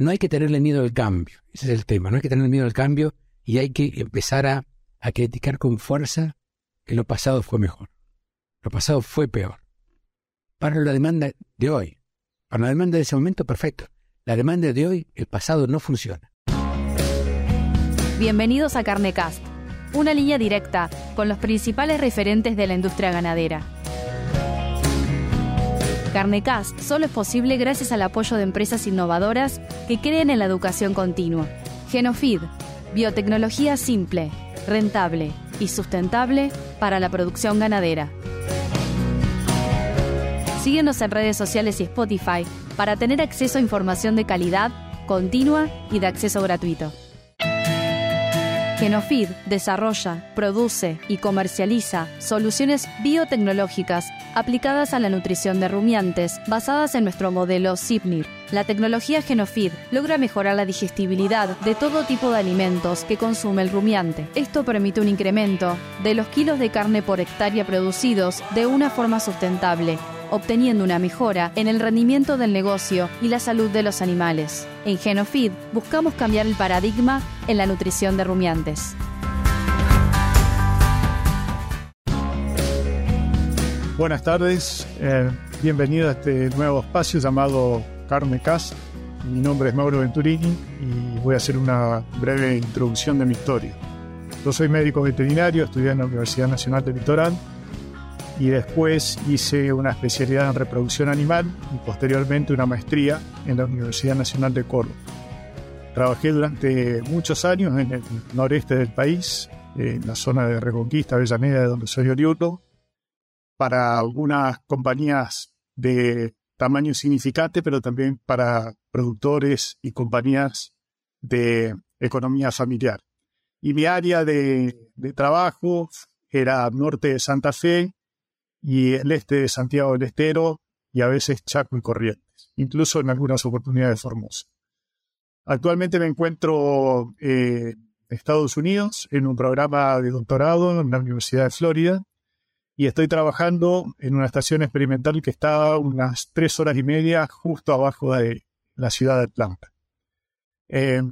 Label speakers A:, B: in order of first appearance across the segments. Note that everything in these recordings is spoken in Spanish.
A: no hay que tenerle miedo al cambio. Ese es el tema. No hay que tenerle miedo al cambio y hay que empezar a, a criticar con fuerza que lo pasado fue mejor. Lo pasado fue peor. Para la demanda de hoy. Para la demanda de ese momento, perfecto. La demanda de hoy, el pasado no funciona.
B: Bienvenidos a Carnecast, una línea directa con los principales referentes de la industria ganadera. Carnecast solo es posible gracias al apoyo de empresas innovadoras que creen en la educación continua. Genofeed, biotecnología simple, rentable y sustentable para la producción ganadera. Síguenos en redes sociales y Spotify para tener acceso a información de calidad, continua y de acceso gratuito. Genofeed desarrolla, produce y comercializa soluciones biotecnológicas aplicadas a la nutrición de rumiantes basadas en nuestro modelo SIPNIR. La tecnología Genofeed logra mejorar la digestibilidad de todo tipo de alimentos que consume el rumiante. Esto permite un incremento de los kilos de carne por hectárea producidos de una forma sustentable obteniendo una mejora en el rendimiento del negocio y la salud de los animales. En Genofeed buscamos cambiar el paradigma en la nutrición de rumiantes.
C: Buenas tardes, eh, bienvenido a este nuevo espacio llamado Carne Cast. Mi nombre es Mauro Venturini y voy a hacer una breve introducción de mi historia. Yo soy médico veterinario, estudié en la Universidad Nacional del Litoral y después hice una especialidad en reproducción animal y posteriormente una maestría en la Universidad Nacional de Córdoba. Trabajé durante muchos años en el noreste del país, en la zona de Reconquista, Avellaneda, de donde soy oriundo, para algunas compañías de tamaño significante, pero también para productores y compañías de economía familiar. Y mi área de, de trabajo era norte de Santa Fe y el este de Santiago del Estero y a veces Chaco y Corrientes, incluso en algunas oportunidades Formosa. Actualmente me encuentro eh, en Estados Unidos en un programa de doctorado en la Universidad de Florida y estoy trabajando en una estación experimental que está unas tres horas y media justo abajo de la ciudad de Atlanta. Em,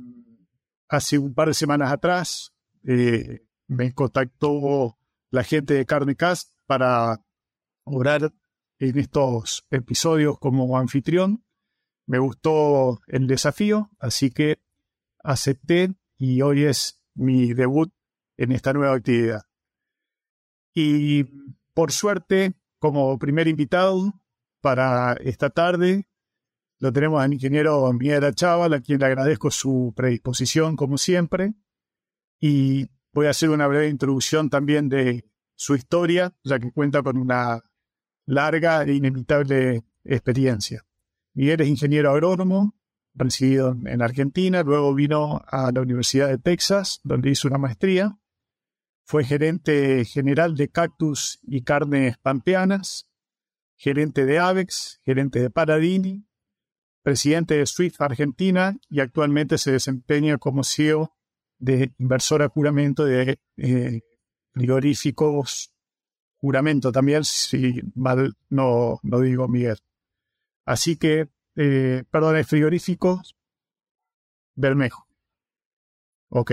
C: hace un par de semanas atrás eh, me contactó la gente de Carnecast para orar en estos episodios como anfitrión. Me gustó el desafío, así que acepté y hoy es mi debut en esta nueva actividad. Y por suerte, como primer invitado para esta tarde, lo tenemos al ingeniero Miguel Chaval, a quien le agradezco su predisposición como siempre. Y voy a hacer una breve introducción también de su historia, ya que cuenta con una larga e inevitable experiencia. Miguel es ingeniero agrónomo, residido en Argentina, luego vino a la Universidad de Texas, donde hizo una maestría. Fue gerente general de Cactus y Carnes Pampeanas, gerente de Avex, gerente de Paradini, presidente de Swift Argentina y actualmente se desempeña como CEO de inversora juramento de eh, frigoríficos juramento también, si mal no, no digo Miguel. Así que, eh, perdón, frigorífico Bermejo. Ok.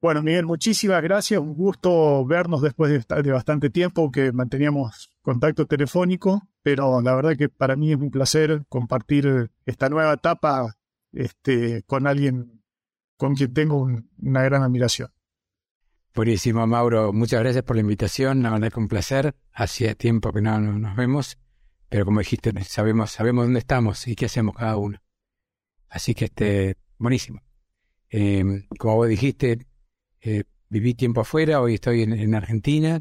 C: Bueno, Miguel, muchísimas gracias. Un gusto vernos después de, bastante tiempo que manteníamos contacto telefónico, pero la verdad que para mí es un placer compartir esta nueva etapa este, con alguien con quien tengo una gran admiración.
A: Buenísimo, Mauro. Muchas gracias por la invitación. La verdad que un placer. Hacía tiempo que no, nos vemos, pero como dijiste, sabemos, sabemos dónde estamos y qué hacemos cada uno. Así que, este, buenísimo. Eh, como vos dijiste, eh, viví tiempo afuera, hoy estoy en, Argentina.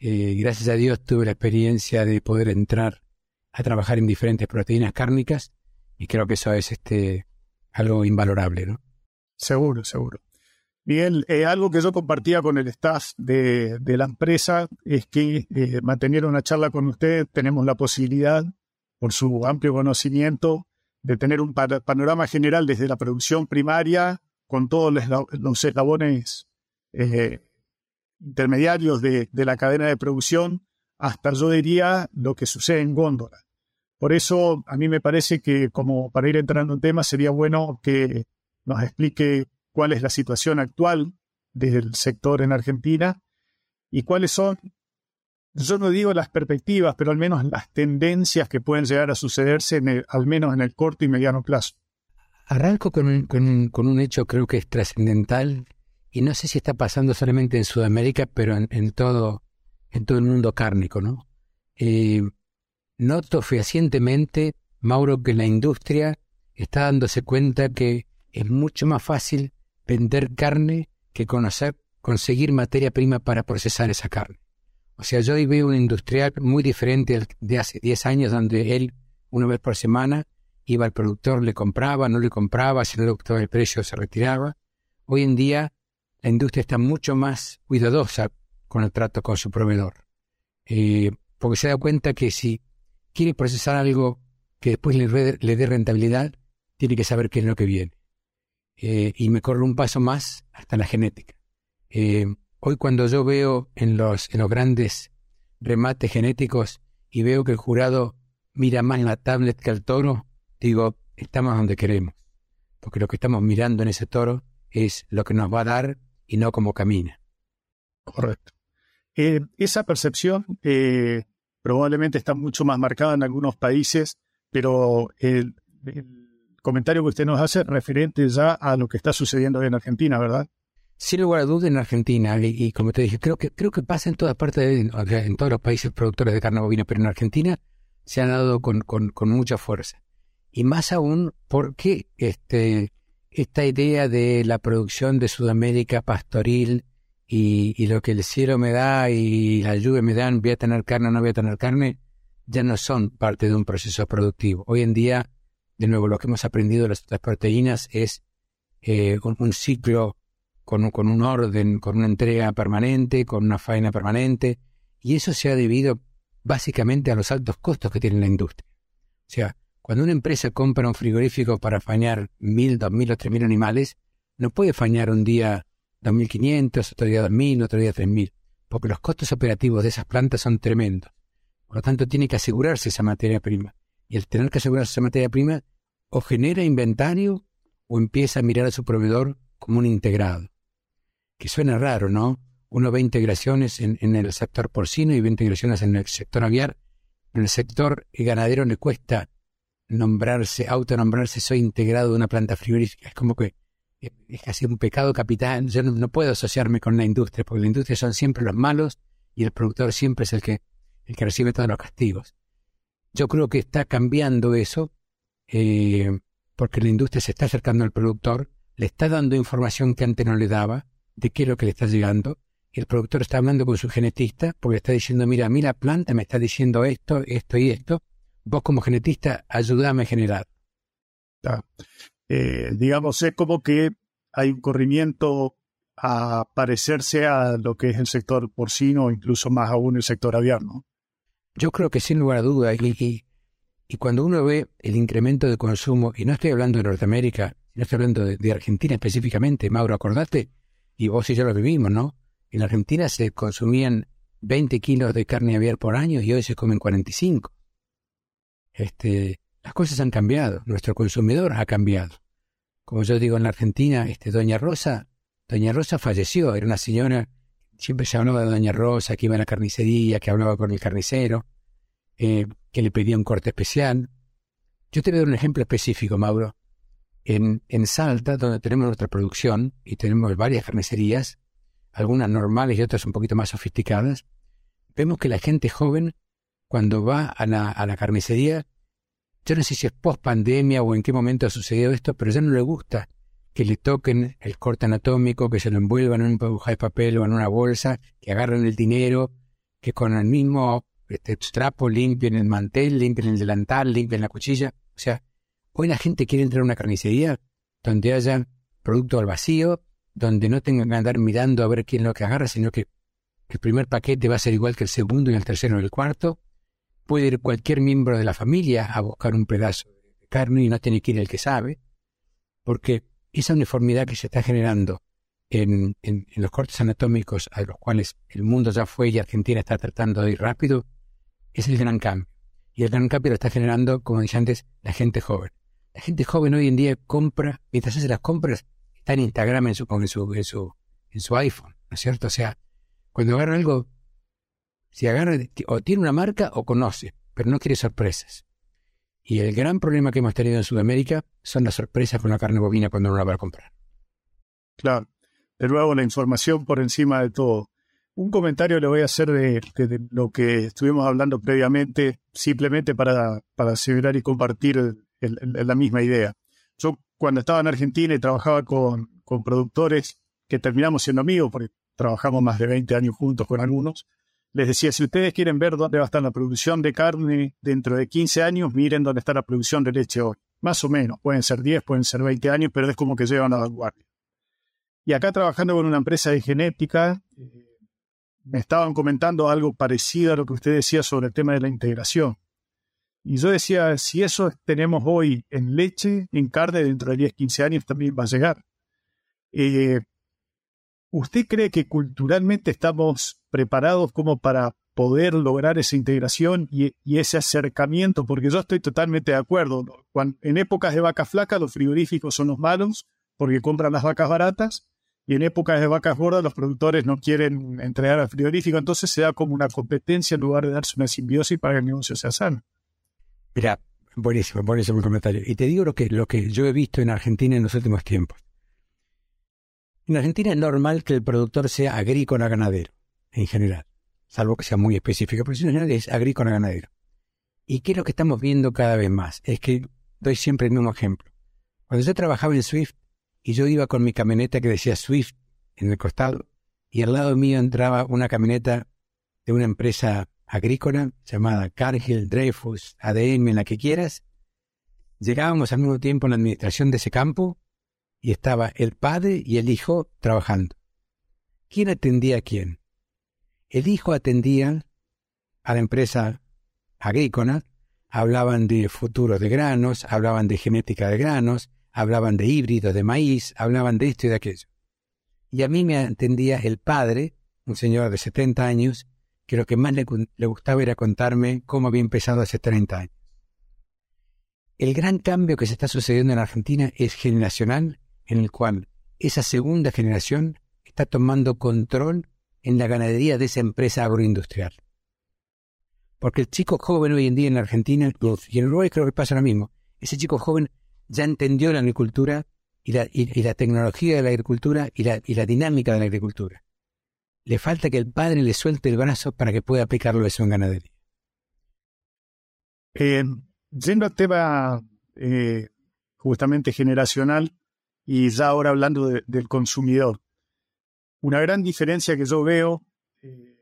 A: Eh, gracias a Dios tuve la experiencia de poder entrar a trabajar en diferentes proteínas cárnicas y creo que eso es este, algo invalorable, ¿no?
C: Seguro, seguro. Miguel, eh, algo que yo compartía con el staff de, la empresa es que eh, mantener una charla con usted tenemos la posibilidad, por su amplio conocimiento, de tener un panorama general desde la producción primaria, con todos los, eslabones eh, intermediarios de, la cadena de producción, hasta yo diría lo que sucede en Góndola. Por eso a mí me parece que como para ir entrando en tema sería bueno que nos explique cuál es la situación actual del sector en Argentina y cuáles son, yo no digo las perspectivas, pero al menos las tendencias que pueden llegar a sucederse al menos en el corto y mediano plazo.
A: Arranco con un, con un, hecho creo que es trascendental y no sé si está pasando solamente en Sudamérica, pero en, todo, en todo el mundo cárnico, ¿no? Eh, Noto fehacientemente, Mauro, que la industria está dándose cuenta que es mucho más fácil vender carne que conocer, conseguir materia prima para procesar esa carne. O sea, yo hoy veo un industrial muy diferente de hace 10 años, donde él, una vez por semana, iba al productor, le compraba, no le compraba, si no le gustaba el precio, se retiraba. Hoy en día, la industria está mucho más cuidadosa con el trato con su proveedor. Eh, porque se da cuenta que si quiere procesar algo que después le, dé rentabilidad, tiene que saber qué es lo que viene. Eh, y me corre un paso más hasta la genética. Eh, hoy cuando yo veo en los, en los grandes remates genéticos y veo que el jurado mira más la tablet que al toro, digo, estamos donde queremos. Porque lo que estamos mirando en ese toro es lo que nos va a dar y no cómo camina.
C: Correcto. Eh, esa percepción probablemente está mucho más marcada en algunos países, pero el, comentario que usted nos hace referente ya a lo que está sucediendo en Argentina, ¿verdad?
A: Sin lugar a dudas en Argentina, y, como te dije, creo que, creo que pasa en todas partes, en todos los países productores de carne bovina, pero en Argentina se ha dado con, con, mucha fuerza. Y más aún porque este, esta idea de la producción de Sudamérica pastoril y, lo que el cielo me da y la lluvia me dan, voy a tener carne o no voy a tener carne, ya no son parte de un proceso productivo. Hoy en día, de nuevo, lo que hemos aprendido de las, proteínas es eh, un, ciclo con, con un orden, con una entrega permanente, con una faena permanente, y eso se ha debido básicamente a los altos costos que tiene la industria. O sea, cuando una empresa compra un frigorífico para fañar mil, dos mil o tres mil animales, no puede fañar un día 2.500, otro día 2.000, otro día 3.000, porque los costos operativos de esas plantas son tremendos. Por lo tanto, tiene que asegurarse esa materia prima. Y el tener que asegurarse esa materia prima, o genera inventario o empieza a mirar a su proveedor como un integrado. Que suena raro, ¿no? Uno ve integraciones en, en el sector porcino y ve integraciones en el sector aviar. En el sector ganadero le cuesta nombrarse, autonombrarse, soy integrado de una planta frigorífica. Es como que es casi un pecado capital. Yo no, puedo asociarme con la industria, porque la industria son siempre los malos y el productor siempre es el que, el que recibe todos los castigos. Yo creo que está cambiando eso, eh, porque la industria se está acercando al productor, le está dando información que antes no le daba, de qué es lo que le está llegando, el productor está hablando con su genetista, porque está diciendo, mira, a mí la planta me está diciendo esto, esto y esto, vos como genetista ayúdame a generar.
C: Eh, digamos, es como que hay un corrimiento a parecerse a lo que es el sector porcino incluso más aún el sector aviar, ¿no?
A: Yo creo que sin lugar a duda, y, y, cuando uno ve el incremento de consumo, y no estoy hablando de Norteamérica, no estoy hablando de, Argentina específicamente, Mauro, acordate, y vos y yo lo vivimos, ¿no? En Argentina se consumían 20 kilos de carne aviar por año y hoy se comen 45. Este, las cosas han cambiado, nuestro consumidor ha cambiado. Como yo digo en la Argentina, este, Doña Rosa, Doña Rosa falleció, era una señora, siempre se hablaba de Doña Rosa, que iba a la carnicería, que hablaba con el carnicero, eh, que le pedía un corte especial. Yo te voy a dar un ejemplo específico, Mauro. En, en Salta, donde tenemos nuestra producción y tenemos varias carnicerías, algunas normales y otras un poquito más sofisticadas, vemos que la gente joven, cuando va a la, a la carnicería, yo no sé si es post pandemia o en qué momento ha sucedido esto, pero ya no le gusta que le toquen el corte anatómico, que se lo envuelvan en un hoja de papel o en una bolsa, que agarren el dinero, que con el mismo este, trapo limpien el mantel, limpien el delantal, limpien la cuchilla. O sea, hoy la gente quiere entrar a una carnicería donde haya producto al vacío, donde no tengan que andar mirando a ver quién es lo que agarra, sino que el primer paquete va a ser igual que el segundo y el tercero y el cuarto, puede ir cualquier miembro de la familia a buscar un pedazo de carne y no tiene que ir el que sabe, porque esa uniformidad que se está generando en, los cortes anatómicos a los cuales el mundo ya fue y Argentina está tratando de ir rápido, es el gran cambio. Y el gran cambio lo está generando, como dije antes, la gente joven. La gente joven hoy en día compra, mientras hace las compras, está en Instagram en su, en su, en su, en su iPhone, ¿no es cierto? O sea, cuando agarra algo, si agarra, o tiene una marca o conoce, pero no quiere sorpresas. Y el gran problema que hemos tenido en Sudamérica son las sorpresas con la carne bovina cuando uno la va a comprar.
C: Claro. De nuevo, la información por encima de todo. Un comentario le voy a hacer de, lo que estuvimos hablando previamente, simplemente para, para asegurar y compartir la misma idea. Yo cuando estaba en Argentina y trabajaba con, con productores que terminamos siendo amigos, porque trabajamos más de 20 años juntos con algunos, les decía, si ustedes quieren ver dónde va a estar la producción de carne dentro de 15 años, miren dónde está la producción de leche hoy. Más o menos, pueden ser 10, pueden ser 20 años, pero es como que llevan a la vanguardia. Y acá trabajando con una empresa de genética, eh, me estaban comentando algo parecido a lo que usted decía sobre el tema de la integración. Y yo decía, si eso tenemos hoy en leche, en carne, dentro de 10, 15 años también va a llegar. Eh, ¿Usted cree que culturalmente estamos preparados como para poder lograr esa integración y, ese acercamiento? Porque yo estoy totalmente de acuerdo. en épocas de vacas flacas, los frigoríficos son los malos porque compran las vacas baratas. Y en épocas de vacas gordas, los productores no quieren entregar al frigorífico. Entonces se da como una competencia en lugar de darse una simbiosis para que el negocio sea sano.
A: Mira, buenísimo, buenísimo el comentario. Y te digo lo que, lo que yo he visto en Argentina en los últimos tiempos. En Argentina es normal que el productor sea agrícola ganadero, en general, salvo que sea muy específico, pero en general es agrícola ganadero. ¿Y qué es lo que estamos viendo cada vez más? Es que doy siempre el mismo ejemplo. Cuando yo trabajaba en Swift y yo iba con mi camioneta que decía Swift en el costado, y al lado mío entraba una camioneta de una empresa agrícola llamada Cargill, Dreyfus, ADM, en la que quieras, llegábamos al mismo tiempo en la administración de ese campo y estaba el padre y el hijo trabajando. ¿Quién atendía a quién? El hijo atendía a la empresa agrícola, hablaban de futuro de granos, hablaban de genética de granos, hablaban de híbridos de maíz, hablaban de esto y de aquello. Y a mí me atendía el padre, un señor de 70 años, que lo que más le, le gustaba era contarme cómo había empezado hace 30 años. El gran cambio que se está sucediendo en Argentina es generacional en el cual esa segunda generación está tomando control en la ganadería de esa empresa agroindustrial. Porque el chico joven hoy en día en Argentina, y en Uruguay creo que pasa lo mismo, ese chico joven ya entendió la agricultura y la, y, la tecnología de la agricultura y la, y la, dinámica de la agricultura. Le falta que el padre le suelte el brazo para que pueda aplicarlo eso en ganadería.
C: Eh, yendo al tema eh, justamente generacional, y ya ahora hablando del consumidor. Una gran diferencia que yo veo eh,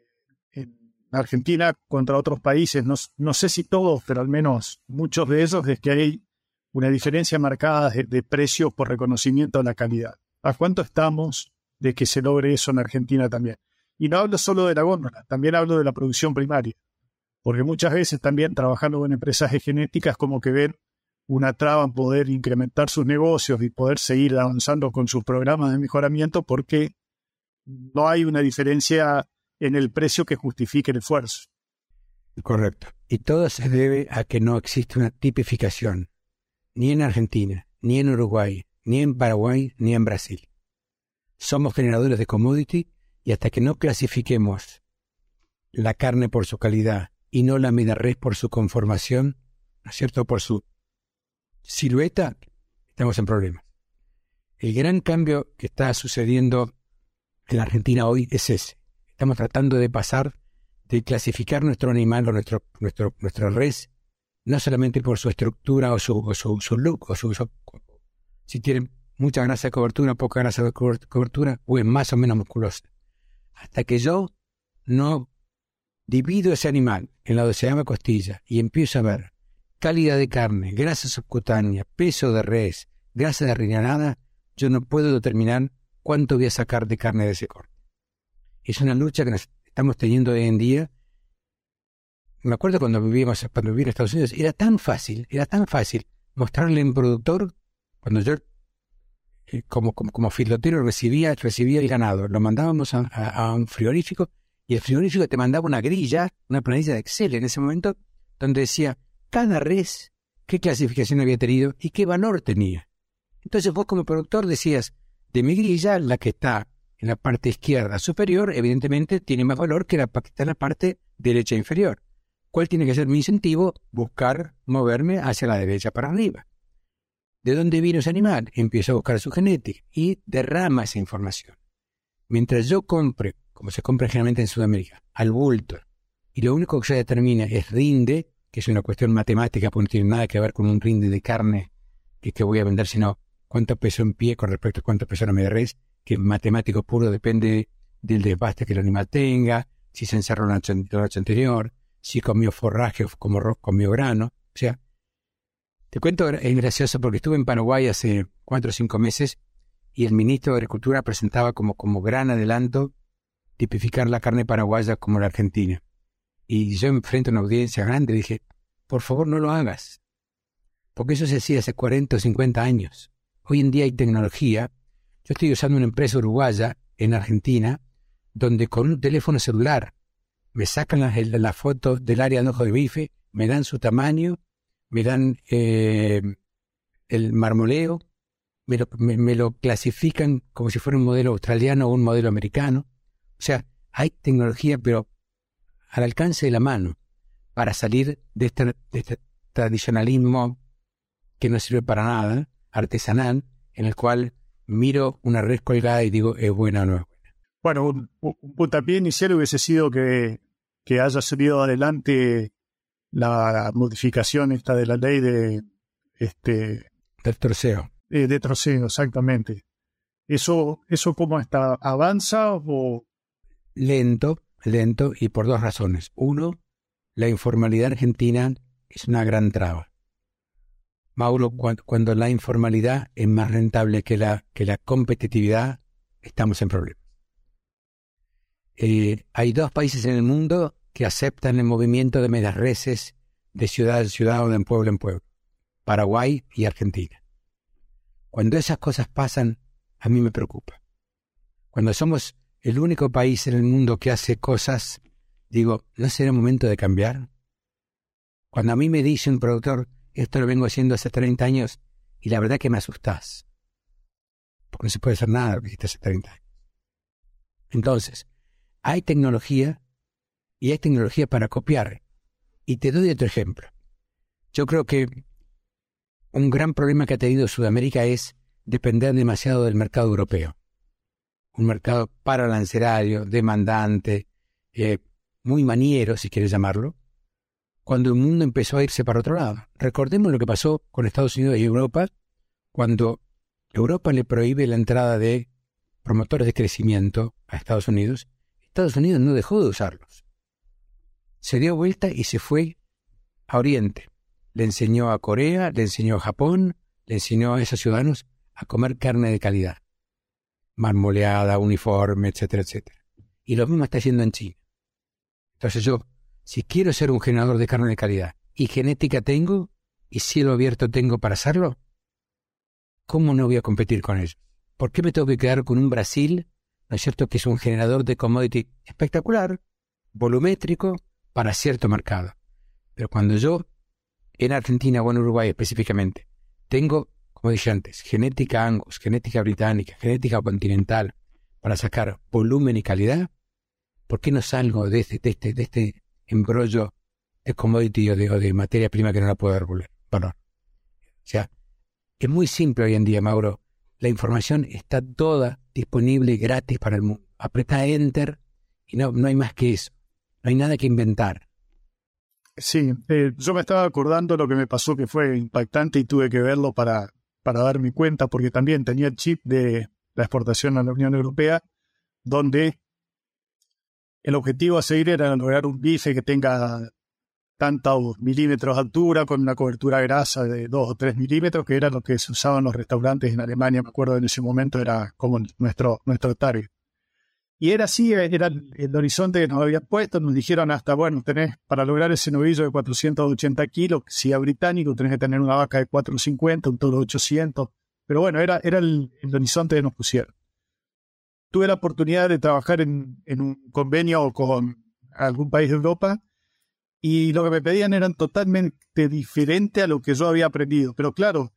C: en Argentina contra otros países, no, no, sé si todos, pero al menos muchos de ellos, es que hay una diferencia marcada de, de precios por reconocimiento de la calidad. ¿A cuánto estamos de que se logre eso en Argentina también? Y no hablo solo de la góndola, también hablo de la producción primaria. Porque muchas veces también trabajando con empresas de genéticas como que ven una traba en poder incrementar sus negocios y poder seguir avanzando con sus programas de mejoramiento porque no hay una diferencia en el precio que justifique el esfuerzo.
A: Correcto. Y todo se debe a que no existe una tipificación, ni en Argentina, ni en Uruguay, ni en Paraguay, ni en Brasil. Somos generadores de commodity y hasta que no clasifiquemos la carne por su calidad y no la res por su conformación, ¿no es cierto? Por su silueta, estamos en problemas. El gran cambio que está sucediendo en la Argentina hoy es ese. Estamos tratando de pasar de clasificar nuestro animal o nuestro, nuestro, nuestra res, no solamente por su estructura o su, su, look, o su, si tiene mucha grasa de cobertura, poca grasa de cobertura, o es más o menos musculosa. Hasta que yo no divido ese animal en la doceava costilla y empiezo a ver calidad de carne, grasa subcutánea, peso de res, grasa de riñonada, yo no puedo determinar cuánto voy a sacar de carne de ese corte. Es una lucha que estamos teniendo hoy en día. Me acuerdo cuando vivíamos, cuando vivía en Estados Unidos, era tan fácil, era tan fácil mostrarle a un productor, cuando yo eh, como, como, como filotero recibía, recibía el ganado, lo mandábamos a, a un frigorífico y el frigorífico te mandaba una grilla, una planilla de Excel en ese momento, donde decía cada res qué clasificación había tenido y qué valor tenía. Entonces vos como productor decías, de mi grilla, la que está en la parte izquierda superior, evidentemente tiene más valor que la que está en la parte derecha inferior. ¿Cuál tiene que ser mi incentivo? Buscar moverme hacia la derecha para arriba. ¿De dónde vino ese animal? Empiezo a buscar su genética y derrama esa información. Mientras yo compre, como se compra generalmente en Sudamérica, al bulto, y lo único que se determina es rinde, que es una cuestión matemática, porque no tiene nada que ver con un rinde de carne que, voy a vender, sino cuánto peso en pie con respecto a cuánto peso en media res, que matemático puro depende del desbaste que el animal tenga, si se encerró la noche anterior, si comió forraje o como comió grano. O sea, te cuento, es gracioso porque estuve en Paraguay hace cuatro o cinco meses y el ministro de Agricultura presentaba como, como gran adelanto tipificar la carne paraguaya como la argentina. Y yo enfrente a una audiencia grande dije, por favor no lo hagas. Porque eso se hacía hace 40 o 50 años. Hoy en día hay tecnología. Yo estoy usando una empresa uruguaya en Argentina donde con un teléfono celular me sacan la, foto del área de ojo de bife, me dan su tamaño, me dan eh, el marmoleo, me lo, me lo clasifican como si fuera un modelo australiano o un modelo americano. O sea, hay tecnología, pero al alcance de la mano para salir de este, este tradicionalismo que no sirve para nada, artesanal, en el cual miro una red colgada y digo, ¿es buena o no es buena?
C: Bueno, un, puntapié inicial hubiese sido que, que haya salido adelante la modificación esta de la ley de este
A: del troceo.
C: Eh, de troceo, exactamente. ¿Eso, eso cómo está? ¿Avanza o...?
A: Lento, lento y por dos razones. Uno, la informalidad argentina es una gran traba. Mauro, cuando, la informalidad es más rentable que la, que la competitividad, estamos en problemas. Eh, hay dos países en el mundo que aceptan el movimiento de medias reses de ciudad en ciudad o de pueblo en pueblo. Paraguay y Argentina. Cuando esas cosas pasan, a mí me preocupa. Cuando somos el único país en el mundo que hace cosas, digo, ¿no será momento de cambiar? Cuando a mí me dice un productor, esto lo vengo haciendo hace 30 años, y la verdad que me asustás. Porque no se puede hacer nada que hace 30 años. Entonces, hay tecnología y hay tecnología para copiar. Y te doy otro ejemplo. Yo creo que un gran problema que ha tenido Sudamérica es depender demasiado del mercado europeo un mercado paralancerario, demandante, eh, muy maniero, si quieres llamarlo, cuando el mundo empezó a irse para otro lado. Recordemos lo que pasó con Estados Unidos y Europa cuando Europa le prohíbe la entrada de promotores de crecimiento a Estados Unidos. Estados Unidos no dejó de usarlos. Se dio vuelta y se fue a Oriente. Le enseñó a Corea, le enseñó a Japón, le enseñó a esos ciudadanos a comer carne de calidad marmoleada, uniforme, etcétera, etcétera. Y lo mismo está haciendo en China. Entonces yo, si quiero ser un generador de carne de calidad y genética tengo y cielo abierto tengo para hacerlo, ¿cómo no voy a competir con ellos? ¿Por qué me tengo que quedar con un Brasil, no es cierto, que es un generador de commodity espectacular, volumétrico, para cierto mercado? Pero cuando yo, en Argentina o en Uruguay específicamente, tengo como dije antes, genética Angus, genética británica, genética continental, para sacar volumen y calidad, ¿por qué no salgo de este, de este, de este embrollo de commodity o de, materia prima que no la puedo dar valor? O sea, es muy simple hoy en día, Mauro. La información está toda disponible gratis para el mundo. Apreta Enter y no, no hay más que eso. No hay nada que inventar.
C: Sí, eh, yo me estaba acordando lo que me pasó que fue impactante y tuve que verlo para, para dar mi cuenta, porque también tenía el chip de la exportación a la Unión Europea, donde el objetivo a seguir era lograr un bife que tenga tantos milímetros de altura, con una cobertura grasa de 2 o 3 milímetros, que era lo que se usaba en los restaurantes en Alemania, me acuerdo en ese momento era como nuestro, nuestro target. Y era así, era el, horizonte que nos habían puesto, nos dijeron hasta, bueno, tenés para lograr ese novillo de 480 kilos, si es británico, tenés que tener una vaca de 450, un toro de 800, pero bueno, era, era el, horizonte que nos pusieron. Tuve la oportunidad de trabajar en, en un convenio con algún país de Europa y lo que me pedían eran totalmente diferente a lo que yo había aprendido. Pero claro,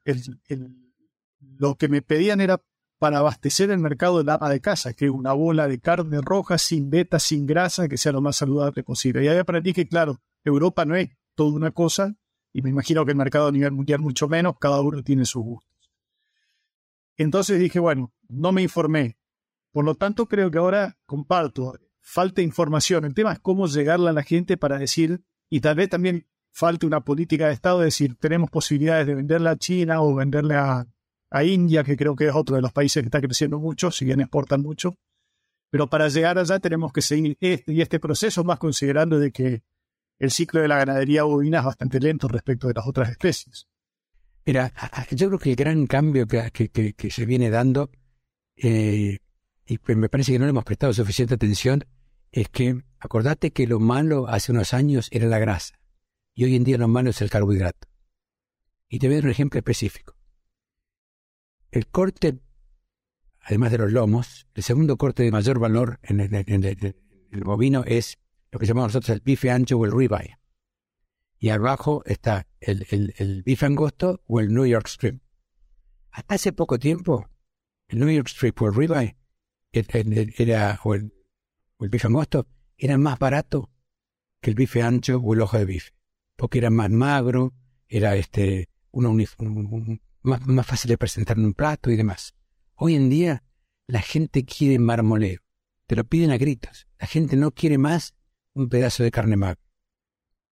C: lo que me pedían era para abastecer el mercado de lama de casa, que es una bola de carne roja sin beta, sin grasa, que sea lo más saludable posible. Y ahí aprendí que, claro, Europa no es toda una cosa, y me imagino que el mercado a nivel mundial mucho menos, cada uno tiene sus gustos. Entonces dije, bueno, no me informé. Por lo tanto, creo que ahora comparto. Falta información. El tema es cómo llegarle a la gente para decir, y tal vez también falte una política de Estado de decir, tenemos posibilidades de venderle a China o venderle a, a India, que creo que es otro de los países que está creciendo mucho, si bien exportan mucho. Pero para llegar allá tenemos que seguir este y este proceso, más considerando de que el ciclo de la ganadería bovina es bastante lento respecto de las otras especies.
A: Mira, yo creo que el gran cambio que, que, se viene dando, eh, y me parece que no le hemos prestado suficiente atención, es que acordate que lo malo hace unos años era la grasa, y hoy en día lo malo es el carbohidrato. Y te voy a dar un ejemplo específico. El corte, además de los lomos, el segundo corte de mayor valor en el bovino es lo que llamamos nosotros el bife ancho o el ribeye. Y abajo está el, el, bife angosto o el New York strip. Hasta hace poco tiempo, el New York strip o el ribeye era, o el, bife angosto era más barato que el bife ancho o el ojo de bife, porque era más magro, era este, uno, más, fácil de presentar en un plato y demás. Hoy en día la gente quiere marmoleo, te lo piden a gritos. La gente no quiere más un pedazo de carne magra.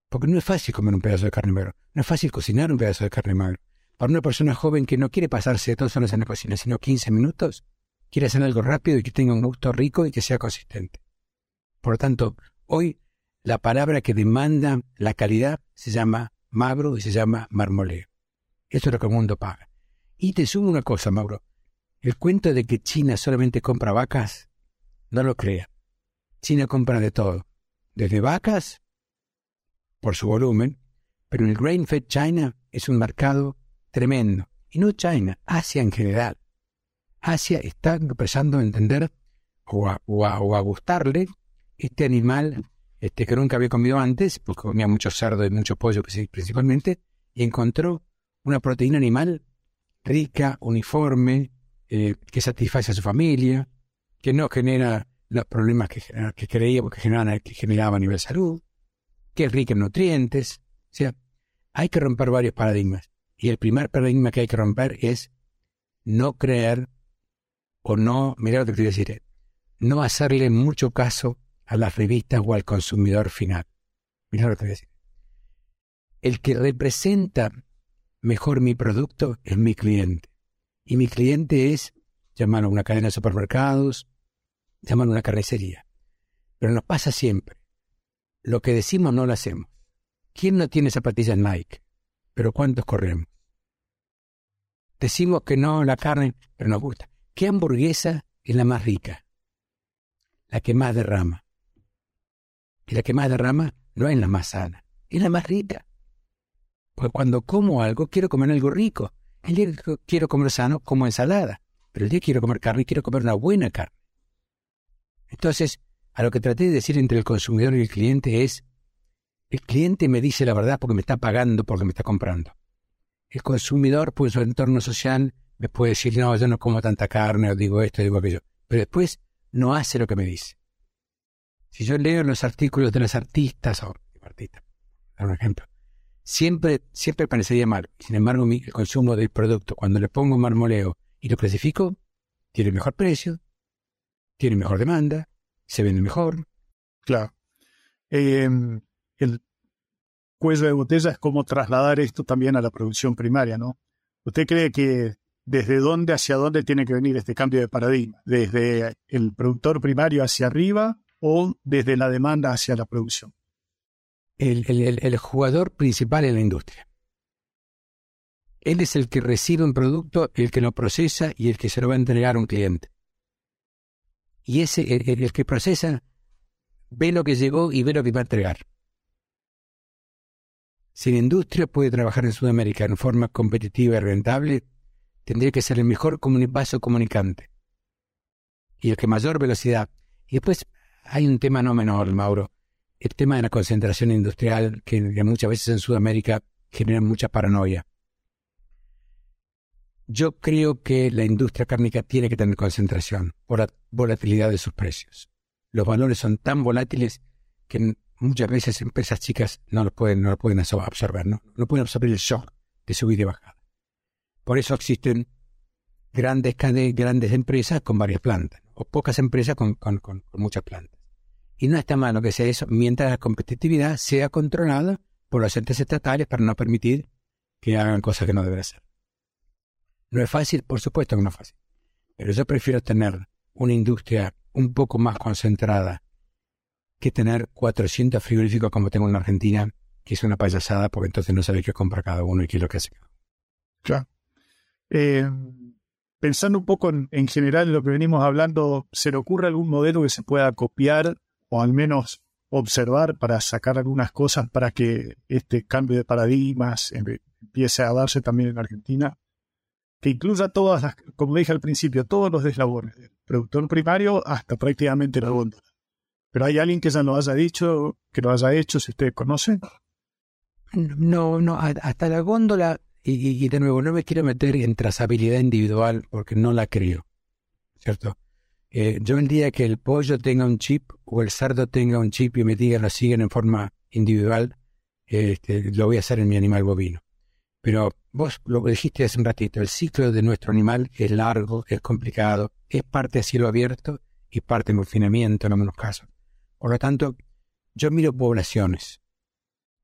A: Porque no es fácil comer un pedazo de carne magra. No es fácil cocinar un pedazo de carne magra. Para una persona joven que no quiere pasarse dos horas en la cocina, sino 15 minutos, quiere hacer algo rápido y que tenga un gusto rico y que sea consistente. Por lo tanto, hoy la palabra que demanda la calidad se llama magro y se llama marmoleo. Eso es lo que el mundo paga. Y te sumo una cosa, Mauro. El cuento de que China solamente compra vacas, no lo crea. China compra de todo desde vacas por su volumen, pero el grain fed China es un mercado tremendo. Y no China, Asia en general. Asia está empezando a entender o a, gustarle este animal este, que nunca había comido antes, porque comía mucho cerdo y mucho pollo principalmente, y encontró una proteína animal rica, uniforme, eh, que satisface a su familia, que no genera los problemas que, que creíamos que que generaba a nivel salud, que es rica en nutrientes. O sea, hay que romper varios paradigmas. Y el primer paradigma que hay que romper es no creer o no, mira lo que te a decir, no hacerle mucho caso a las revistas o al consumidor final. Mira lo que te voy a decir. El que representa mejor mi producto es mi cliente. Y mi cliente es, llamarlo una cadena de supermercados, llaman una carnicería. Pero nos pasa siempre. Lo que decimos no lo hacemos. ¿Quién no tiene zapatillas Nike? Pero ¿cuántos corremos? Decimos que no la carne, pero nos gusta. ¿Qué hamburguesa es la más rica? La que más derrama. Y la que más derrama no es la más sana, es la más rica. Pues cuando como algo, quiero comer algo rico. El día que quiero comer sano, como ensalada. Pero el día que quiero comer carne, quiero comer una buena carne. Entonces, a lo que traté de decir entre el consumidor y el cliente es, el cliente me dice la verdad porque me está pagando, porque me está comprando. El consumidor, pues su entorno social, me puede decir, no, yo no como tanta carne, o digo esto, digo aquello. Pero después no hace lo que me dice. Si yo leo los artículos de los artistas, o artistas, por ejemplo, siempre, siempre parecería mal. Sin embargo, el consumo del producto, cuando le pongo marmoleo y lo clasifico, tiene mejor precio, tiene mejor demanda, se vende mejor.
C: Claro. Eh, el cuello de botella es cómo trasladar esto también a la producción primaria, ¿no? ¿Usted cree que desde dónde hacia dónde tiene que venir este cambio de paradigma? ¿Desde el productor primario hacia arriba o desde la demanda hacia la producción?
A: El, el, jugador principal en la industria. Él es el que recibe un producto, el que lo procesa y el que se lo va a entregar a un cliente. Y ese, el, que procesa, ve lo que llegó y ve lo que va a entregar. Si la industria puede trabajar en Sudamérica en forma competitiva y rentable, tendría que ser el mejor vaso comunicante y el que mayor velocidad. Y después hay un tema no menor, Mauro, el tema de la concentración industrial, que muchas veces en Sudamérica genera mucha paranoia. Yo creo que la industria cárnica tiene que tener concentración por la volatilidad de sus precios. Los valores son tan volátiles que muchas veces empresas chicas no lo pueden, no lo pueden absorber, ¿no? no pueden absorber el shock de subida y bajada. Por eso existen grandes, grandes empresas con varias plantas, o pocas empresas con, muchas plantas. Y no está malo que sea eso mientras la competitividad sea controlada por los entes estatales para no permitir que hagan cosas que no deben hacer. No es fácil, por supuesto que no es fácil. Pero yo prefiero tener una industria un poco más concentrada que tener 400 frigoríficos como tengo en Argentina, que es una payasada porque entonces no sabes qué compra cada uno y qué es lo que hace.
C: Claro. Eh, pensando un poco en, en general en lo que venimos hablando, ¿se le ocurre algún modelo que se pueda copiar o al menos observar para sacar algunas cosas para que este cambio de paradigmas empiece a darse también en Argentina? que incluya todas las, como dije al principio, todos los deslabones, del productor primario hasta prácticamente la góndola. Pero hay alguien que ya lo haya dicho, que lo haya hecho, si ustedes conocen.
A: No, no, hasta la góndola, y, de nuevo, no me quiero meter en trazabilidad individual porque no la creo, ¿cierto? Eh, yo el día que el pollo tenga un chip o el sardo tenga un chip y me digan lo siguen en forma individual, este, lo voy a hacer en mi animal bovino. Pero vos lo dijiste hace un ratito, el ciclo de nuestro animal es largo, es complicado, es parte de cielo abierto y parte de confinamiento en algunos casos. Por lo tanto, yo miro poblaciones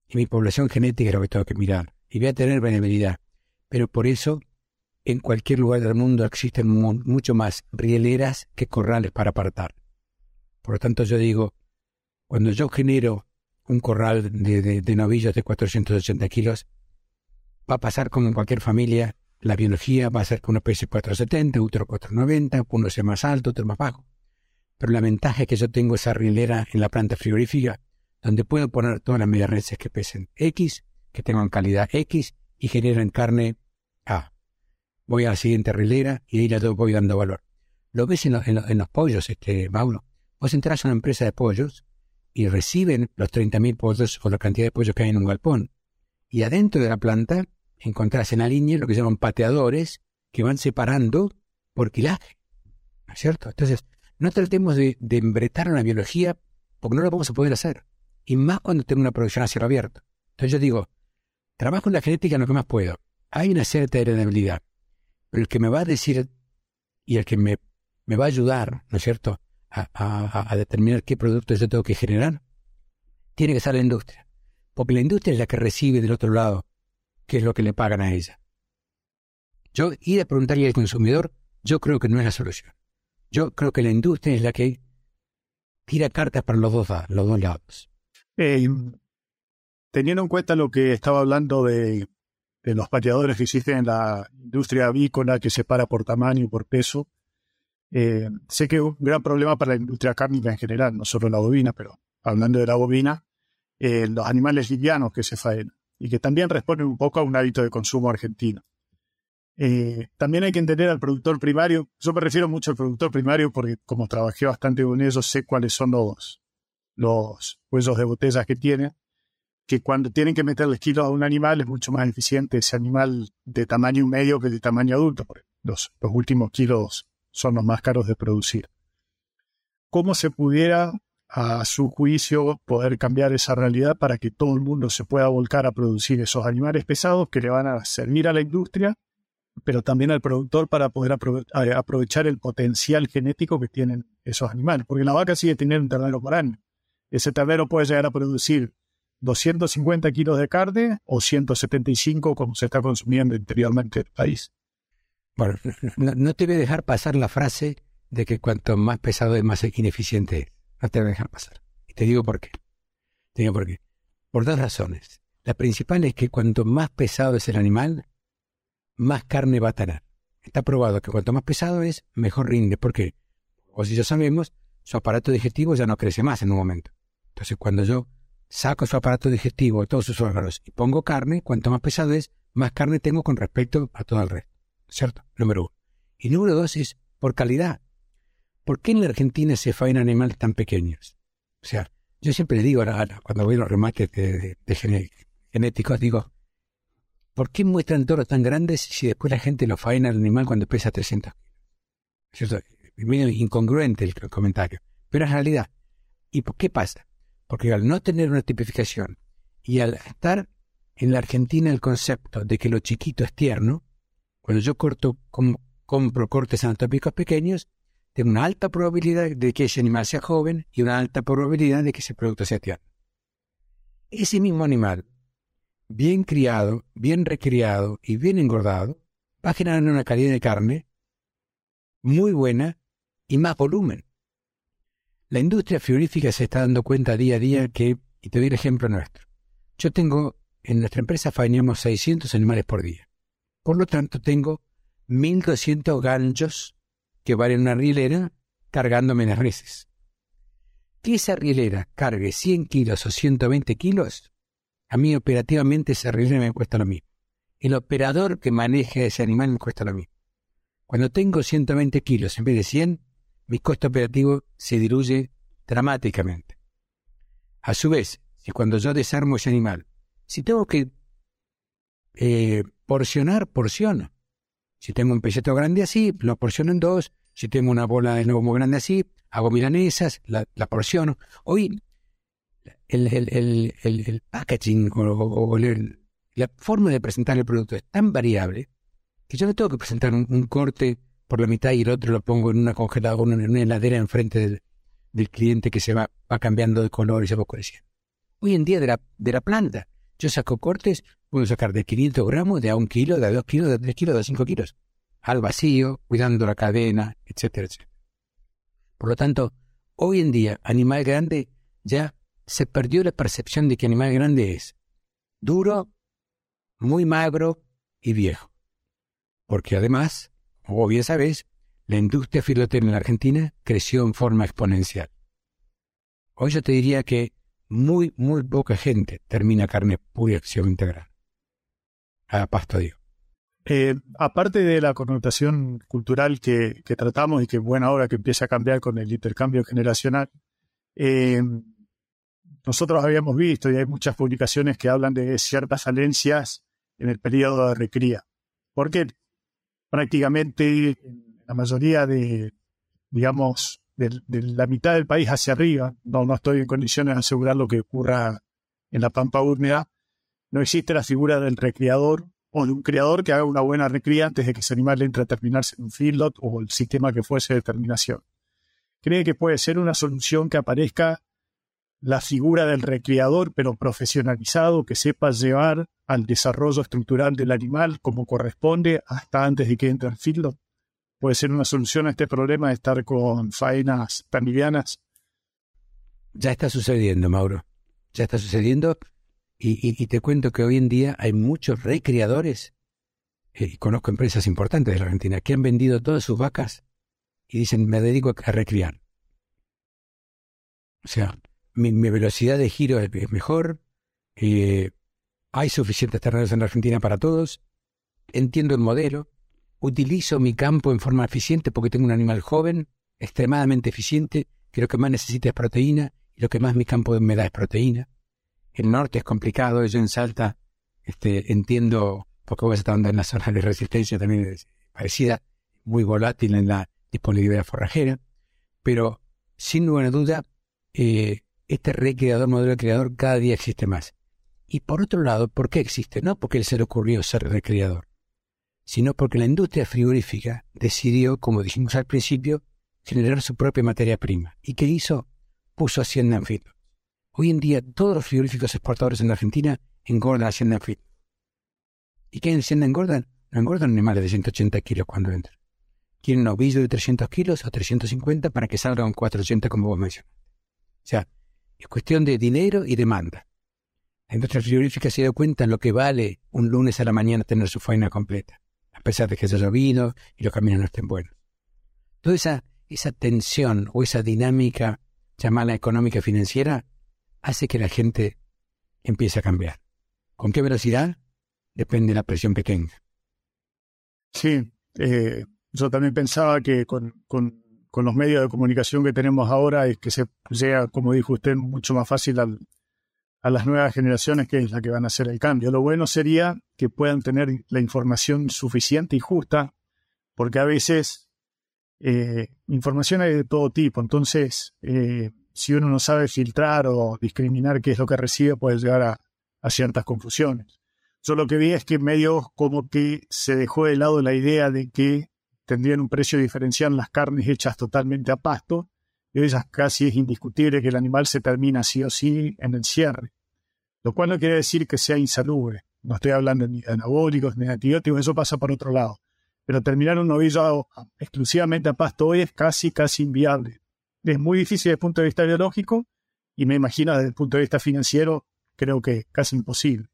A: y mi población genética es lo que tengo que mirar y voy a tener benevolidad. Pero por eso, en cualquier lugar del mundo existen mucho más rieleras que corrales para apartar. Por lo tanto, yo digo, cuando yo genero un corral de, de novillos de 480 kilos, va a pasar como en cualquier familia, la biología va a ser que uno pese 470, otro 490, uno sea más alto, otro más bajo. Pero la ventaja es que yo tengo esa rilera en la planta frigorífica donde puedo poner todas las medias que pesen X, que tengan calidad X y generen carne A. Voy a la siguiente rilera y ahí la voy dando valor. Lo ves en, los pollos, este, Mauro. Vos entras a una empresa de pollos y reciben los 30.000 pollos o la cantidad de pollos que hay en un galpón. Y adentro de la planta encontrás en la línea lo que llaman pateadores que van separando por quilaje. ¿No es cierto? Entonces, no tratemos de, embretar la biología porque no lo vamos a poder hacer. Y más cuando tengo una producción a cielo abierto. Entonces yo digo, trabajo en la genética en lo que más puedo. Hay una cierta heredabilidad. Pero el que me va a decir y el que me, va a ayudar, ¿no es cierto?, a determinar qué productos yo tengo que generar, tiene que ser la industria. Porque la industria es la que recibe del otro lado qué es lo que le pagan a ella. Yo ir a preguntarle al consumidor, yo creo que no es la solución. Yo creo que la industria es la que tira cartas para los dos, los dos lados.
C: Eh, teniendo en cuenta lo que estaba hablando de, los pateadores que existen en la industria avícola, que se para por tamaño y por peso, eh, sé que es un gran problema para la industria cárnica en general, no solo la bovina, pero hablando de la bovina, eh, los animales livianos que se faenan y que también responden un poco a un hábito de consumo argentino. Eh, también hay que entender al productor primario. Yo me refiero mucho al productor primario porque como trabajé bastante con ellos, sé cuáles son los, los huesos de botellas que tiene, que cuando tienen que meterle kilos a un animal es mucho más eficiente ese animal de tamaño medio que de tamaño adulto, los, los últimos kilos son los más caros de producir. ¿Cómo se pudiera a su juicio, poder cambiar esa realidad para que todo el mundo se pueda volcar a producir esos animales pesados que le van a servir a la industria, pero también al productor para poder aprovechar el potencial genético que tienen esos animales. Porque la vaca sigue teniendo un ternero por año. Ese ternero puede llegar a producir 250 kilos de carne o 175 como se está consumiendo interiormente en el país.
A: Bueno, no, te voy a dejar pasar la frase de que cuanto más pesado es más ineficiente no te voy a dejar pasar. Y te digo por qué. Te digo por qué. Por dos razones. La principal es que cuanto más pesado es el animal, más carne va a tener. Está probado que cuanto más pesado es, mejor rinde. ¿Por qué? O si ya sabemos, su aparato digestivo ya no crece más en un momento. Entonces, cuando yo saco su aparato digestivo, todos sus órganos, y pongo carne, cuanto más pesado es, más carne tengo con respecto a todo el resto. ¿Cierto? Número uno. Y número dos es por calidad. ¿por qué en la Argentina se faenan animales tan pequeños? O sea, Yo siempre le digo, cuando voy a los remates de, genéticos, digo, ¿por qué muestran toros tan grandes si después la gente lo faena al animal cuando pesa 300 kilos? Es medio incongruente el comentario, pero es realidad. ¿Y por qué pasa? Porque al no tener una tipificación y al estar en la Argentina el concepto de que lo chiquito es tierno, cuando yo corto, compro cortes anatómicos pequeños, tengo una alta probabilidad de que ese animal sea joven y una alta probabilidad de que ese producto sea tierno. Ese mismo animal, bien criado, bien recriado y bien engordado, va a generar una calidad de carne muy buena y más volumen. La industria frigorífica se está dando cuenta día a día que, y te doy el ejemplo nuestro, yo tengo, en nuestra empresa faenamos 600 animales por día. Por lo tanto, tengo 1.200 ganchos que van en una rielera cargándome las reses. Que esa rielera cargue 100 kilos o 120 kilos, a mí operativamente esa rielera me cuesta lo mismo. El operador que maneja ese animal me cuesta lo mismo. Cuando tengo 120 kilos en vez de 100, mi costo operativo se diluye dramáticamente. A su vez, si cuando yo desarmo ese animal, si tengo que eh, porcionar, porciono. Si tengo un peseto grande así, lo porciono en dos. Si tengo una bola de nuevo muy grande así, hago milanesas, la, porciono. Hoy, el, packaging o, la forma de presentar el producto es tan variable que yo no tengo que presentar un, corte por la mitad y el otro lo pongo en una congeladora, en una heladera enfrente del, cliente que se va, va cambiando de color y se va oscureciendo. Hoy en día de la, de la planta, yo saco cortes, puedo sacar de 500 gramos, de a un kilo, de a dos kilos, de tres kilos, de cinco kilos, al vacío, cuidando la cadena, etcétera, etcétera. Por lo tanto, hoy en día, animal grande ya se perdió la percepción de que animal grande es duro, muy magro y viejo. Porque además, como bien sabes, la industria filotera en la Argentina creció en forma exponencial. Hoy yo te diría que muy, muy poca gente termina carne pura y acción integral. A pasto digo.
C: Eh, aparte de la connotación cultural que, tratamos y que buena hora que empieza a cambiar con el intercambio generacional, eh, nosotros habíamos visto y hay muchas publicaciones que hablan de ciertas falencias en el periodo de recría, porque prácticamente la mayoría de, digamos, de, la mitad del país hacia arriba, no, no estoy en condiciones de asegurar lo que ocurra en la pampa húmeda, no existe la figura del recreador o de un criador que haga una buena recría antes de que ese animal entre a terminarse en un feedlot o el sistema que fuese de terminación. ¿Cree que puede ser una solución que aparezca la figura del recreador, pero profesionalizado, que sepa llevar al desarrollo estructural del animal como corresponde hasta antes de que entre al feedlot? puede ser una solución a este problema de estar con faenas tan
A: Ya está sucediendo, Mauro. Ya está sucediendo. Y, te cuento que hoy en día hay muchos recriadores, eh, y conozco empresas importantes de la Argentina, que han vendido todas sus vacas y dicen, me dedico a recriar. O sea, mi, velocidad de giro es, mejor, eh, hay suficientes terrenos en la Argentina para todos, entiendo el modelo, utilizo mi campo en forma eficiente porque tengo un animal joven, extremadamente eficiente, que lo que más necesita es proteína y lo que más mi campo me da es proteína. El norte es complicado, yo en Salta este, entiendo, porque voy estando en la zona de resistencia también es parecida, muy volátil en la disponibilidad forrajera, pero sin ninguna duda, eh, este recreador, modelo de creador, cada día existe más. Y por otro lado, ¿por qué existe? No porque él se le ocurrió ser recreador, sino porque la industria frigorífica decidió, como dijimos al principio, generar su propia materia prima. ¿Y qué hizo? Puso Hacienda en. Hoy en día todos los frigoríficos exportadores en Argentina engordan Hacienda en fit. ¿Y qué en Hacienda engordan? No engordan animales de 180 kilos cuando entran. Quieren un ovillo de 300 kilos o 350 para que salga un 480 como vos mencionaste. O sea, es cuestión de dinero y demanda. La industria frigorífica se dio cuenta en lo que vale un lunes a la mañana tener su faena completa a pesar de que haya llovido y los caminos no estén buenos. Toda esa, tensión o esa dinámica llamada económica financiera hace que la gente empiece a cambiar. ¿Con qué velocidad? Depende de la presión que tenga.
C: Sí, eh, yo también pensaba que con con los medios de comunicación que tenemos ahora es que se llega, como dijo usted, mucho más fácil a las nuevas generaciones, que es la que van a hacer el cambio. Lo bueno sería que puedan tener la información suficiente y justa, porque a veces eh, información hay de todo tipo. Entonces, eh, si uno no sabe filtrar o discriminar qué es lo que recibe, puede llegar a, a ciertas confusiones. Yo lo que vi es que medio como que se dejó de lado la idea de que tendrían un precio diferencial las carnes hechas totalmente a pasto, y ellas casi es indiscutible que el animal se termina sí o sí en el cierre, lo cual no quiere decir que sea insalubre. No estoy hablando ni de anabólicos ni de antibióticos, eso pasa por otro lado. Pero terminar un novillo exclusivamente a pasto hoy es casi, casi inviable. Es muy difícil desde el punto de vista biológico y me imagino desde el punto de vista financiero, creo que casi imposible.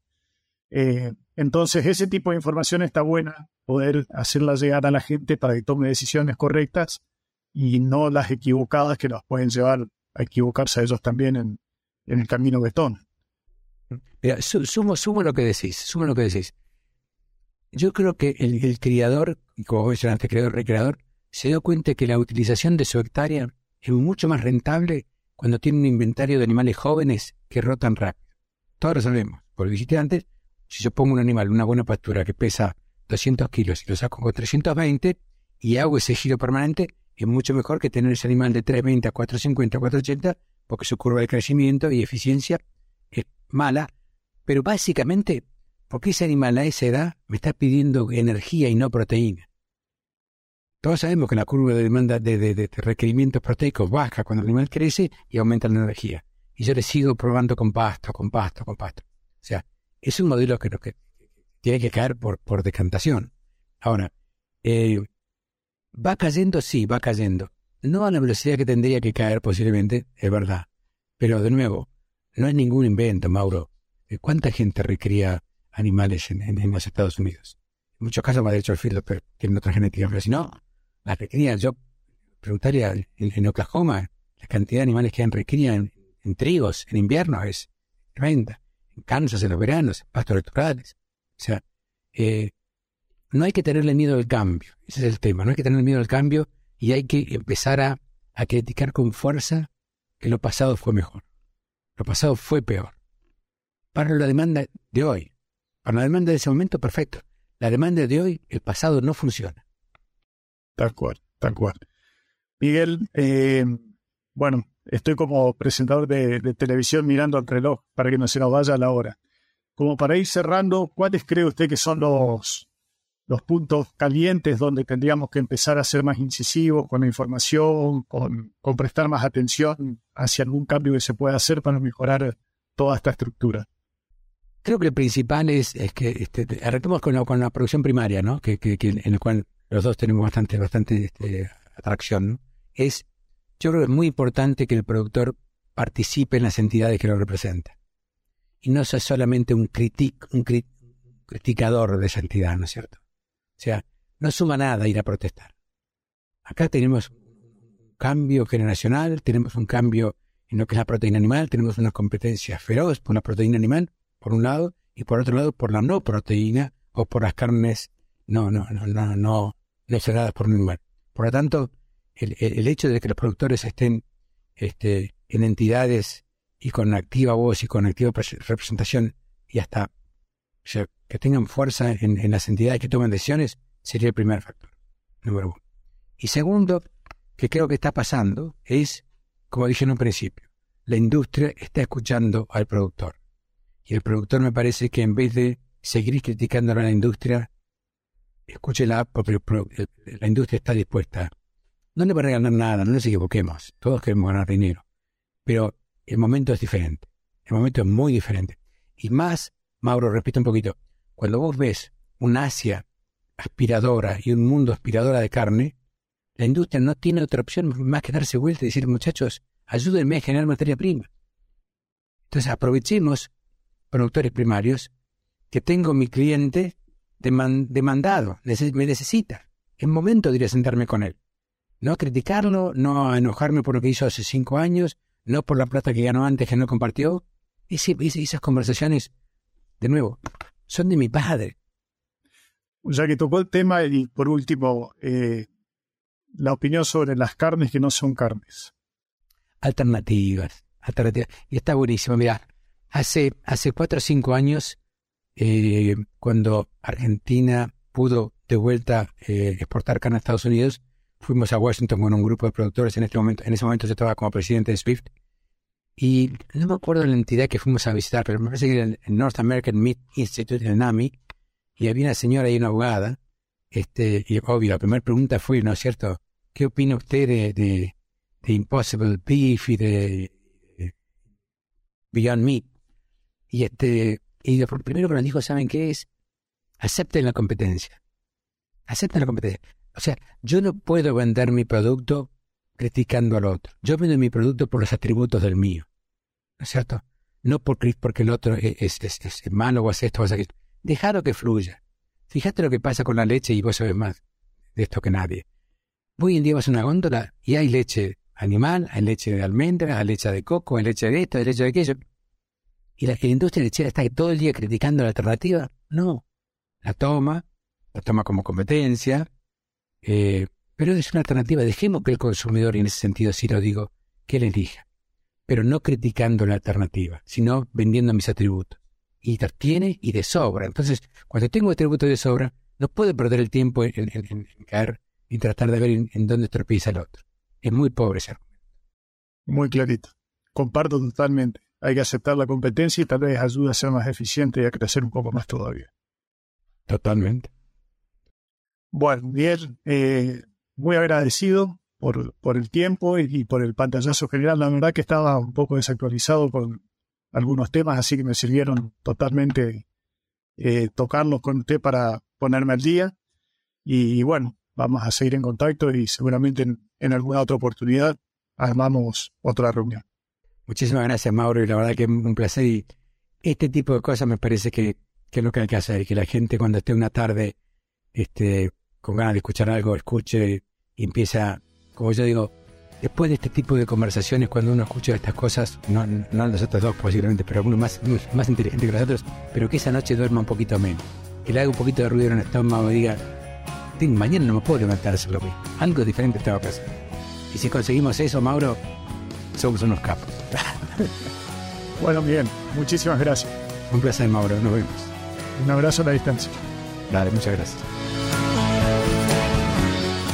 C: Eh, entonces, ese tipo de información está buena poder hacerla llegar a la gente para que tome decisiones correctas y no las equivocadas que nos pueden llevar a equivocarse a ellos también en, el camino betón.
A: Mira, sumo, sumo lo que decís, sumo lo que decís. Yo creo que el, criador, y como mencionaste, creador, recreador, se dio cuenta que la utilización de su hectárea es mucho más rentable cuando tiene un inventario de animales jóvenes que rotan rápido. Todos lo sabemos, por dijiste antes, si yo pongo un animal, una buena pastura que pesa 200 kilos y lo saco con 320 y hago ese giro permanente, es mucho mejor que tener ese animal de 320 a 450 a 480 porque su curva de crecimiento y eficiencia es mala, pero básicamente porque ese animal a esa edad me está pidiendo energía y no proteína. Todos sabemos que la curva de demanda de, de requerimientos proteicos baja cuando el animal crece y aumenta la energía. Y yo le sigo probando con pasto, con pasto, con pasto. O sea, es un modelo que, que tiene que caer por, decantación. Ahora, eh, va cayendo, sí, va cayendo. No a la velocidad que tendría que caer posiblemente, es verdad. Pero de nuevo, no es ningún invento, Mauro. ¿Cuánta gente recría animales en, los Estados Unidos? En muchos casos más derecho al filo, pero tienen otra genética. Pero si no, las recrían. Yo preguntaría en, Oklahoma, la cantidad de animales que han recrían en trigos en invierno es tremenda en en los veranos, pastos electorales. O sea, eh, no hay que tenerle miedo al cambio. Ese es el tema. No hay que tenerle miedo al cambio y hay que empezar a, a criticar con fuerza que lo pasado fue mejor. Lo pasado fue peor. Para la demanda de hoy. Para la demanda de ese momento, perfecto. La demanda de hoy, el pasado no funciona.
C: Tal cual, tal cual. Miguel, eh, bueno, Estoy como presentador de, televisión mirando al reloj para que no se nos vaya la hora. Como para ir cerrando, ¿cuáles cree usted que son los, los puntos calientes donde tendríamos que empezar a ser más incisivos con la información, con, prestar más atención hacia algún cambio que se pueda hacer para mejorar toda esta estructura?
A: Creo que el principal es, que este, arranquemos con la, con la producción primaria, ¿no? Que, en el cual los dos tenemos bastante, bastante este, atracción, ¿no? Es yo creo que es muy importante que el productor participe en las entidades que lo representan. Y no sea solamente un, un criticador de esa entidad, ¿no es cierto? O sea, no suma nada ir a protestar. Acá tenemos un cambio generacional, tenemos un cambio en lo que es la proteína animal, tenemos una competencia feroz por la proteína animal, por un lado, y por otro lado por la no proteína o por las carnes no, no, no, no, no, no por un animal. Por lo tanto, el, hecho de que los productores estén este, en entidades y con activa voz y con activa representación y hasta que tengan fuerza en, las entidades que toman decisiones sería el primer factor, número uno. Y segundo, que creo que está pasando es, como dije en un principio, la industria está escuchando al productor. Y el productor me parece que en vez de seguir criticando a la industria, escúchela porque la industria está dispuesta no le va a regalar nada, no nos equivoquemos. Todos queremos ganar dinero. Pero el momento es diferente. El momento es muy diferente. Y más, Mauro, repito un poquito, cuando vos ves un Asia aspiradora y un mundo aspiradora de carne, la industria no tiene otra opción más que darse vuelta y decir, muchachos, ayúdenme a generar materia prima. Entonces aprovechemos, productores primarios, que tengo mi cliente demandado, me necesita. Es momento de ir a sentarme con él. No a criticarlo, no a enojarme por lo que hizo hace cinco años, no por la plata que ganó antes que no compartió. esas conversaciones, de nuevo, son de mi padre.
C: Ya que tocó el tema, y por último, eh, la opinión sobre las carnes que no son carnes.
A: Alternativas, alternativas. Y está buenísimo. Mira, hace, hace cuatro o cinco años, eh, cuando Argentina pudo de vuelta eh, exportar carne a Estados Unidos, fuimos a Washington con un grupo de productores. En este momento, en ese momento yo estaba como presidente de SWIFT. Y no me acuerdo la entidad que fuimos a visitar, pero me parece que era el North American Meat Institute, el NAMI, y había una señora y una abogada. Este, y obvio, la primera pregunta fue, ¿no es cierto? ¿Qué opina usted de, de, Impossible Beef y de, Beyond Meat? Y este, y lo primero que nos dijo, ¿saben qué es? Acepten la competencia. Acepten la competencia. O sea, yo no puedo vender mi producto criticando al otro. Yo vendo mi producto por los atributos del mío. ¿No es cierto? No porque, porque el otro es, es, es, malo o hace esto o hace aquello. Dejado que fluya. Fíjate lo que pasa con la leche y vos sabés más de esto que nadie. Hoy en día vas a una góndola y hay leche animal, hay leche de almendra, hay leche de coco, hay leche de esto, hay leche de aquello. ¿Y la, industria lechera está todo el día criticando la alternativa? No. La toma, la toma como competencia, eh, pero es una alternativa. Dejemos que el consumidor, y en ese sentido sí lo digo, que él elija. Pero no criticando la alternativa, sino vendiendo mis atributos. Y tiene y de sobra. Entonces, cuando tengo atributos de sobra, no puedo perder el tiempo en, caer y tratar de ver en, dónde tropieza el otro. Es muy pobre ese argumento.
C: Muy clarito. Comparto totalmente. Hay que aceptar la competencia y tal vez ayuda a ser más eficiente y a crecer un poco más todavía.
A: Totalmente.
C: Bueno, bien, eh, muy agradecido por, por el tiempo y, por el pantallazo general. La verdad que estaba un poco desactualizado con algunos temas, así que me sirvieron totalmente eh, tocarlos con usted para ponerme al día. Y, bueno, vamos a seguir en contacto y seguramente en, alguna otra oportunidad armamos otra reunión.
A: Muchísimas gracias, Mauro, y la verdad que es un placer. Y este tipo de cosas me parece que, que es lo que hay que hacer, que la gente cuando esté una tarde este, con ganas de escuchar algo, escuche y empieza, como yo digo, después de este tipo de conversaciones, cuando uno escucha estas cosas, no, no nosotros dos posiblemente, pero alguno más, más inteligente que nosotros, pero que esa noche duerma un poquito menos, que le haga un poquito de ruido en el estómago y diga, mañana no me puedo levantar a hacer lo mismo, algo diferente estaba pasando. Y si conseguimos eso, Mauro, somos unos capos.
C: bueno, bien, muchísimas gracias.
A: Un placer, Mauro, nos vemos.
C: Un abrazo a la distancia.
A: Dale, muchas gracias.